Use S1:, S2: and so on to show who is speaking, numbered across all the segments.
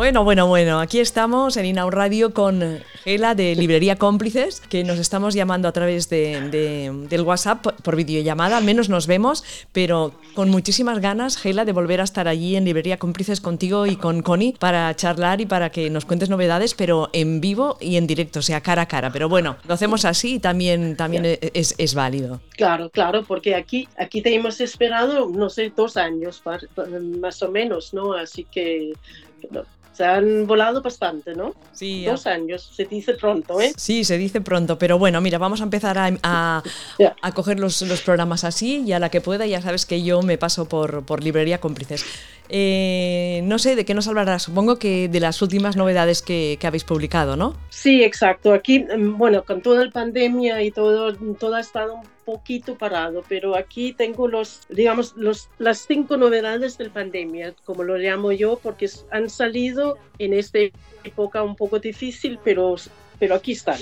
S1: Bueno, bueno, bueno, aquí estamos en Inau Radio con Gela de Librería Cómplices, que nos estamos llamando a través de, del WhatsApp por videollamada, al menos nos vemos, pero con muchísimas ganas, Gela, de volver a estar allí en Librería Cómplices contigo y con Connie para charlar y para que nos cuentes novedades, pero en vivo y en directo, o sea, cara a cara. Pero bueno, lo hacemos así y también, también es, es, válido.
S2: Claro, claro, porque aquí, aquí te hemos esperado, no sé, dos años más o menos, ¿no? Así que se han volado bastante, ¿no?
S1: Sí.
S2: Dos años, se dice pronto, ¿eh?
S1: Sí, se dice pronto, pero bueno, mira, vamos a empezar a, a, coger los, los, programas así y a la que pueda, ya sabes que yo me paso por, por Librería Cómplices. Eh, no sé de qué nos hablarás, supongo que de las últimas novedades que, que, habéis publicado, ¿no?
S2: Sí, exacto. Aquí, mm, bueno, con toda la pandemia y todo, todo ha estado un poquito parado, pero aquí tengo los, digamos, los, las cinco novedades de la pandemia, como lo llamo yo, porque han salido en esta época un poco difícil, pero, pero aquí están.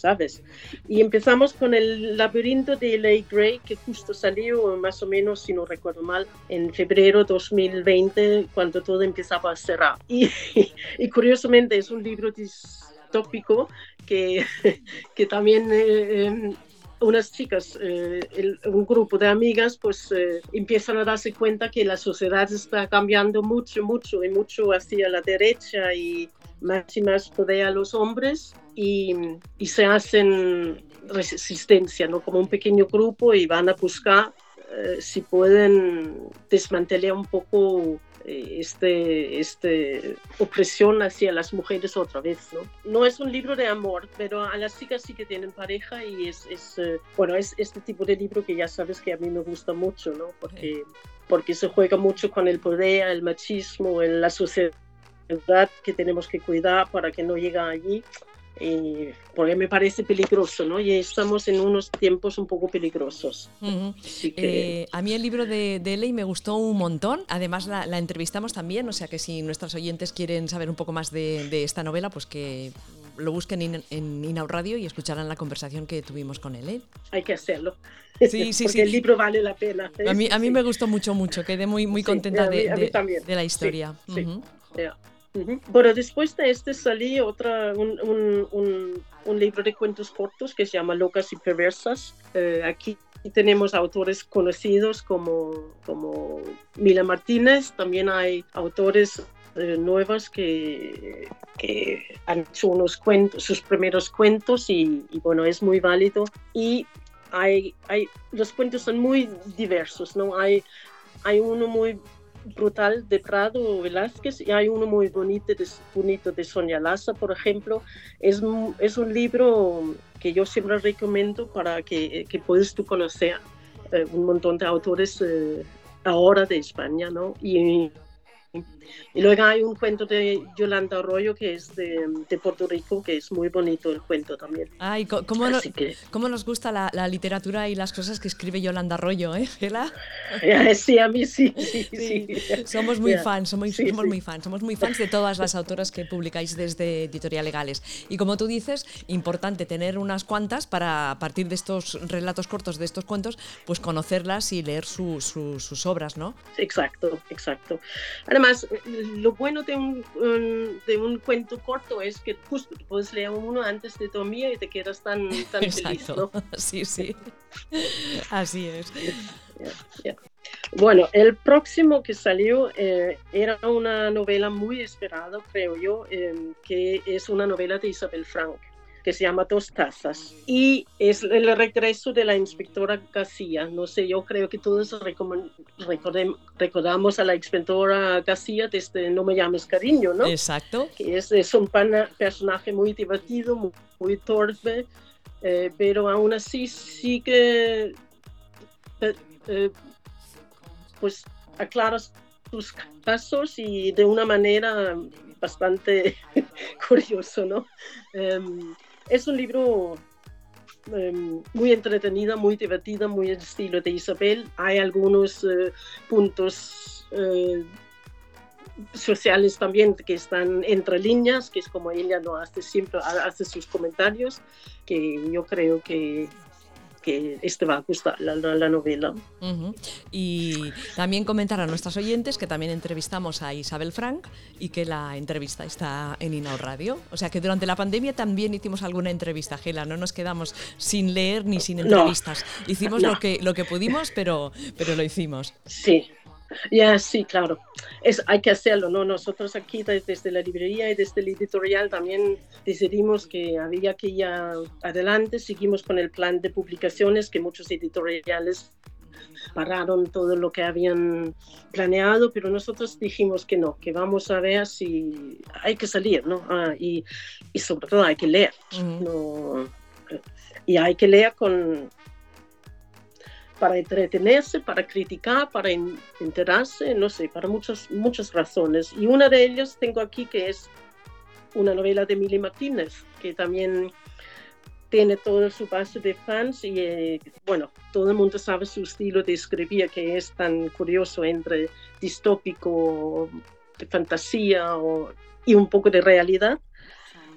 S2: ¿Sabes? Y empezamos con el laberinto de L.A. Gray, que justo salió más o menos, si no recuerdo mal, en febrero 2020, cuando todo empezaba a cerrar. Y, y curiosamente es un libro distópico que, que también... Eh, em, unas chicas, eh, un grupo de amigas, pues eh, empiezan a darse cuenta que la sociedad está cambiando mucho, mucho y mucho hacia la derecha y más y más poder a los hombres y, y se hacen resistencia, ¿no? Como un pequeño grupo y van a buscar eh, si pueden desmantelar un poco eh, este, este opresión hacia las mujeres otra vez. ¿no? no es un libro de amor, pero a las chicas sí que tienen pareja y es, es eh, bueno, es este tipo de libro que ya sabes que a mí me gusta mucho, ¿no? porque, porque se juega mucho con el poder, el machismo, en la sociedad que tenemos que cuidar para que no llegue allí. Eh, porque me parece peligroso, ¿no? Y estamos en unos tiempos un poco peligrosos.
S1: Eh, a mí el libro de, de me gustó un montón, además la, entrevistamos también, o sea que si nuestros oyentes quieren saber un poco más de, esta novela, pues que lo busquen en, en Radio y escucharán la conversación que tuvimos con él. ¿eh?
S2: Hay que hacerlo.
S1: Sí, sí,
S2: Porque el libro vale la pena.
S1: A mí, a mí me gustó mucho, mucho. Quedé muy, muy contenta de, de, la historia.
S2: Sí, bueno, después de este salí otra, un, un, un, libro de cuentos cortos que se llama Locas y Perversas. Eh, aquí tenemos autores conocidos como, como Mila Martínez, también hay autores eh, nuevos que, que, han hecho unos cuentos, sus primeros cuentos y, y, bueno, es muy válido. Y hay, hay, los cuentos son muy diversos, ¿no? Hay, hay uno muy brutal de Prado Velázquez y hay uno muy bonito de, bonito de Sonia Laza, por ejemplo. Es, es un libro que yo siempre recomiendo para que, que puedas tú conocer eh, un montón de autores eh, ahora de España, ¿no? Y, y luego hay un cuento de Yolanda Arroyo que es de, de, Puerto Rico, que es muy bonito el cuento también.
S1: Ay, ¿cómo, ¿cómo nos gusta la, la, literatura y las cosas que escribe Yolanda Arroyo, eh, Gela?
S2: Sí, a mí sí. sí, sí.
S1: Somos muy fans, somos, somos muy fans, somos muy fans de todas las autoras que publicáis desde Editorial Legales. Y como tú dices, importante tener unas cuantas para a partir de estos relatos cortos, de estos cuentos, pues conocerlas y leer su, sus obras, ¿no?
S2: Exacto, exacto. Además, lo bueno de un, de un cuento corto es que justo puedes leer uno antes de dormir y te quedas tan, tan feliz. ¿no?
S1: Sí, sí. Así es.
S2: Bueno, el próximo que salió eh, era una novela muy esperada, creo yo, eh, que es una novela de Isabel Frank que se llama Dos Tazas. Y es el regreso de la inspectora García. No sé, yo creo que todos recordamos a la inspectora García desde No me llames cariño, ¿no?
S1: Exacto.
S2: Que es, un personaje muy divertido, muy, torpe, eh, pero aún así sí que eh, eh, pues aclara sus casos y de una manera bastante curioso, ¿no? Em, es un libro em, muy entretenida, muy divertida, muy estilo de Isabel. Hay algunos eh, puntos eh, sociales también que están entre líneas, que es como ella no hace siempre, hace sus comentarios, que yo creo que que este va a gustar la, la, novela.
S1: Y también comentar a nuestras oyentes que también entrevistamos a Isabel Frank y que la entrevista está en Inau Radio. O sea que durante la pandemia también hicimos alguna entrevista, Gela, no nos quedamos sin leer ni sin entrevistas. Hicimos lo, que, lo que pudimos, pero, pero lo hicimos.
S2: Sí, ya, sí, claro. Es, hay que hacerlo, ¿no? Nosotros aquí desde la librería y desde el editorial también decidimos que había que ir adelante. Seguimos con el plan de publicaciones que muchos editoriales pararon todo lo que habían planeado, pero nosotros dijimos que no, que vamos a ver si hay que salir, ¿no? Ah, y, y, sobre todo hay que leer, ¿no? Y hay que leer con, para entretenerse, para criticar, para enterarse, no sé, para muchas, muchas razones. Y una de ellas tengo aquí que es una novela de Milly Martínez, que también tiene todo su base de fans y eh, bueno, todo el mundo sabe su estilo de escribir que es tan curioso entre distópico, de fantasía y un poco de realidad.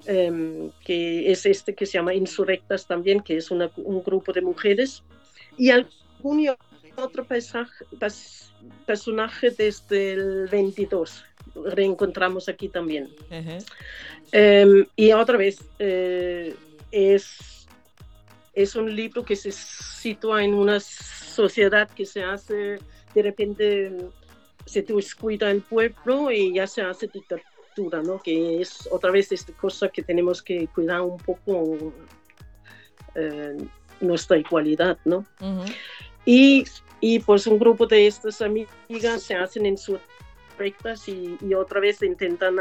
S2: Em, que es este que se llama Insurrectas también, que es un grupo de mujeres. Y al, junio otro personaje desde el 22. Reencontramos aquí también. Em, y otra vez, eh, es, es un libro que se sitúa en una sociedad que se hace, de repente se descuida el pueblo y ya se hace dictadura, ¿no? Que es otra vez esta cosa que tenemos que cuidar un poco eh, nuestra igualdad, ¿no? Y, y pues un grupo de estas amigas se hacen en sus rectas y, otra vez intentan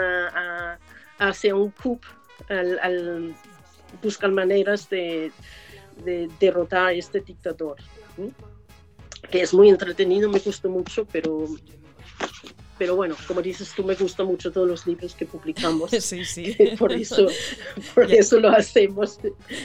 S2: hacer un coup, al, al, buscan maneras de, de, derrotar a este dictador. Que es muy entretenido, me gusta mucho, pero pero bueno, como dices tú, me gustan mucho todos los libros que publicamos.
S1: Sí, sí.
S2: Por eso, por eso lo hacemos.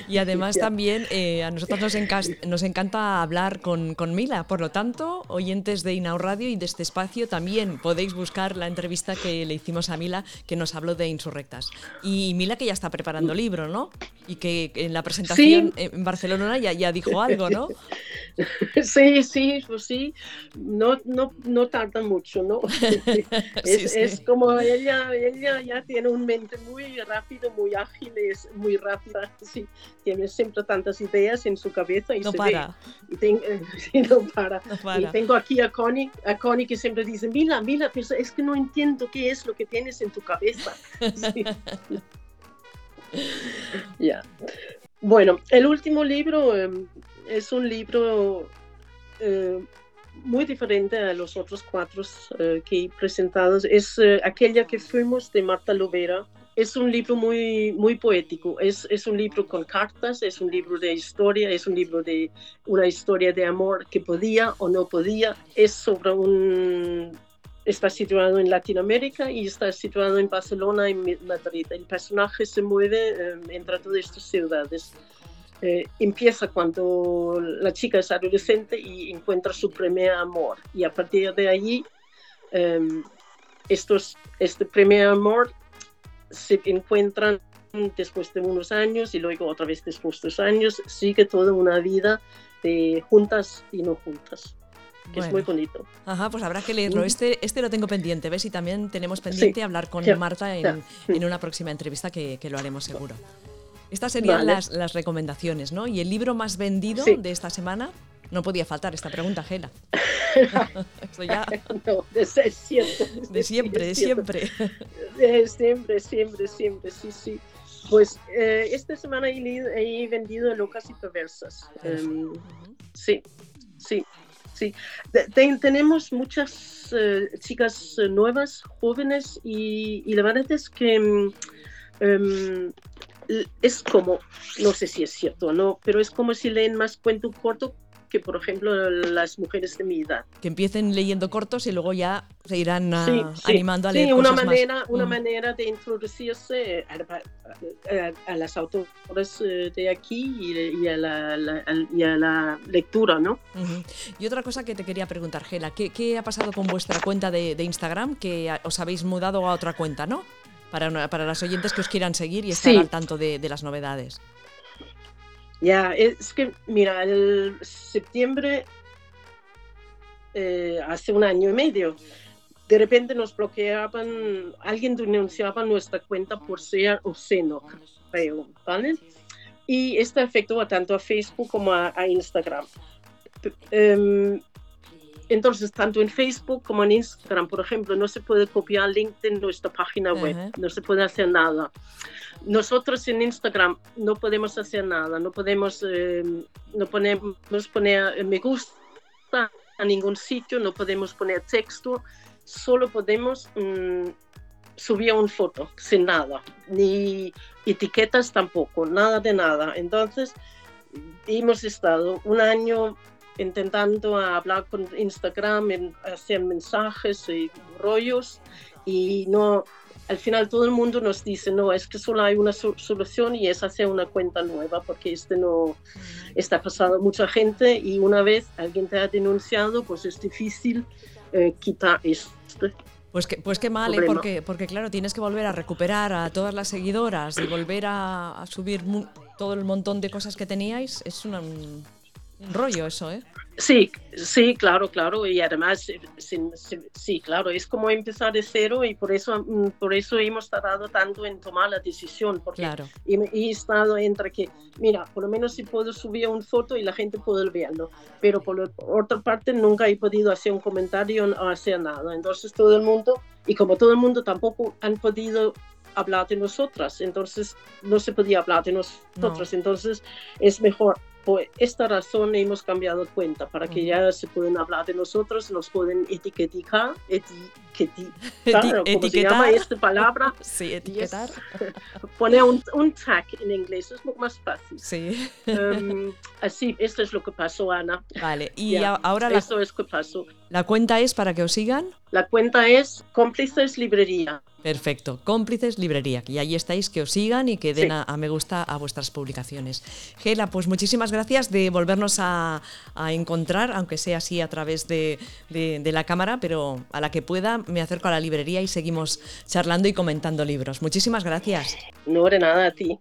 S1: Y además también eh, a nosotros nos, nos encanta hablar con, con, Mila, por lo tanto, oyentes de Inau Radio y de este espacio, también podéis buscar la entrevista que le hicimos a Mila, que nos habló de Insurrectas. Y Mila que ya está preparando libro, ¿no? Y que en la presentación en Barcelona ya, ya dijo algo, ¿no?
S2: Sí, sí, pues sí, no, no, no tarda mucho, ¿no? es, es, como ella, ella ya tiene un mente muy rápido, muy ágil, es muy rápida, sí, tiene siempre tantas ideas en su cabeza y
S1: no
S2: se
S1: para.
S2: Ve, y ten, sí, no, para. no, para. Y tengo aquí a Connie, a Connie que siempre dice, mira, mira, es que no entiendo qué es lo que tienes en tu cabeza. Ya. Bueno, el último libro eh, es un libro eh, muy diferente a los otros cuatro uh, que he presentado. Es uh, aquella que fuimos de Marta Lovera. Es un libro muy, muy poético. Es, es un libro con cartas, es un libro de historia, es un libro de una historia de amor que podía o no podía. Es sobre un... Está situado en Latinoamérica y está situado en Barcelona y Madrid. El personaje se mueve um, entre todas estas ciudades. Eh, empieza cuando la chica es adolescente y encuentra su primer amor. Y a partir de allí, eh, estos, este primer amor se encuentran después de unos años y luego otra vez después de unos años. Sigue toda una vida de juntas y no juntas. Que bueno. es muy bonito.
S1: Ajá, pues habrá que leerlo. Este, este lo tengo pendiente, ¿ves? Y también tenemos pendiente
S2: sí,
S1: hablar con
S2: ya,
S1: Marta en,
S2: ya.
S1: en, una próxima entrevista que, que lo haremos seguro. Estas serían
S2: Vale.
S1: las, las, recomendaciones, ¿no? ¿Y el libro más vendido
S2: Sí.
S1: de esta semana? No podía faltar esta pregunta, Gela. Esto ya
S2: no,
S1: de siempre, de
S2: es cierto.
S1: siempre.
S2: Eh, siempre, siempre, siempre, sí, sí. Pues eh, esta semana he, leído- he vendido Locas y Perversas. Em, sí, sí, sí. Te- ten- tenemos muchas eh, chicas eh, nuevas, jóvenes, y, y la verdad es que em, l- es como, no sé si es cierto o no, pero es como si leen más cuento corto que, por ejemplo, las mujeres de mi edad.
S1: Que empiecen leyendo cortos y luego ya se irán ah,
S2: Sí, sí,
S1: animando a
S2: sí,
S1: leer
S2: una
S1: cosas
S2: manera,
S1: más.
S2: una
S1: Mm.
S2: manera de introducirse a, a- a- a las autoras eh, de aquí y, y a la, y a la lectura, ¿no?
S1: Y otra cosa que te quería preguntar, Gela, ¿qué, qué ha pasado con vuestra cuenta de, de Instagram? Que a- os habéis mudado a otra cuenta, ¿no? Para, para las oyentes que os quieran seguir y estar
S2: Sí.
S1: al tanto de, de las novedades.
S2: Ya, es que, mira, el septiembre, eh, hace un año y medio, de repente nos bloqueaban, alguien denunciaba nuestra cuenta por ser obsceno, creo, ¿vale? Y esto afectó tanto a Facebook como a, Instagram. Em, entonces, tanto en Facebook como en Instagram, por ejemplo, no se puede copiar link de nuestra página web, no se puede hacer nada. Nosotros en Instagram no podemos hacer nada, no podemos, em, no podemos poner me gusta a ningún sitio, no podemos poner texto, solo podemos mm, subir una foto sin nada, ni etiquetas tampoco, nada de nada. Entonces, hemos estado un año intentando hablar con Instagram, hacer mensajes y rollos y no, al final todo el mundo nos dice, no, es que solo hay una solución y es hacer una cuenta nueva porque este no está pasando mucha gente y una vez alguien te ha denunciado, pues es difícil eh, quitar esto.
S1: Pues que, pues qué mal, ¿eh? porque, porque claro, tienes que volver a recuperar a todas las seguidoras y volver a, subir todo el montón de cosas que teníais. Es una, un rollo eso, ¿eh?
S2: Sí, sí, claro, claro. Y además, sí, claro, es como empezar de cero y por eso, mm, por eso hemos tardado tanto en tomar la decisión. Porque claro. he, estado entre que, mira, por lo menos si puedo subir una foto y la gente puede verlo. Pero por, otra parte, nunca he podido hacer un comentario o hacer nada. Entonces todo el mundo, y como todo el mundo tampoco han podido hablar de nosotras, entonces no se podía hablar de nosotros. Entonces es mejor por esta razón hemos cambiado cuenta, para que ya se pueden hablar de nosotros, nos pueden etiquetar, etiquetar, ¿cómo se llama esta palabra?
S1: Sí, etiquetar.
S2: poner un, un, tag en inglés, es más fácil.
S1: Sí.
S2: Um, así, esto es lo que pasó, Ana.
S1: Vale, y ahora la,
S2: es que pasó.
S1: ¿La cuenta es para que os sigan?
S2: La cuenta es Cómplices Librería.
S1: Perfecto, cómplices librería. Y ahí estáis, que os sigan y que den a, me gusta a vuestras publicaciones. Gela, pues muchísimas gracias de volvernos a, encontrar, aunque sea así a través de, de, la cámara, pero a la que pueda me acerco a la librería y seguimos charlando y comentando libros. Muchísimas gracias.
S2: No, de nada a ti.